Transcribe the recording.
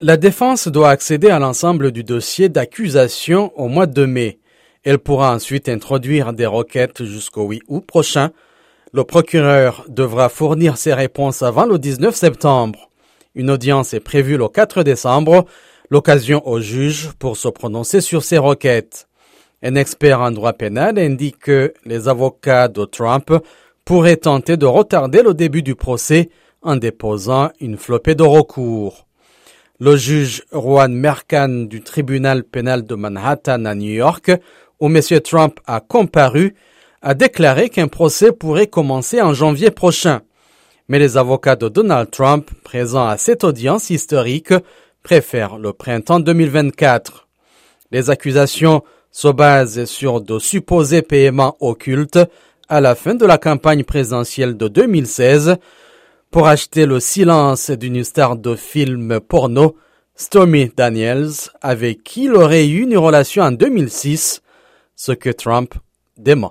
La défense doit accéder à l'ensemble du dossier d'accusation au mois de mai. Elle pourra ensuite introduire des requêtes jusqu'au 8 août prochain. Le procureur devra fournir ses réponses avant le 19 septembre. Une audience est prévue le 4 décembre, l'occasion au juge pour se prononcer sur ces requêtes. Un expert en droit pénal indique que les avocats de Trump pourraient tenter de retarder le début du procès en déposant une flopée de recours. Le juge Juan Mercan du tribunal pénal de Manhattan à New York, où M. Trump a comparu, a déclaré qu'un procès pourrait commencer en janvier prochain. Mais les avocats de Donald Trump, présents à cette audience historique, préfèrent le printemps 2024. Les accusations se basent sur de supposés paiements occultes à la fin de la campagne présidentielle de 2016 pour acheter le silence d'une star de film porno, Stormy Daniels, avec qui il aurait eu une relation en 2006, ce que Trump dément.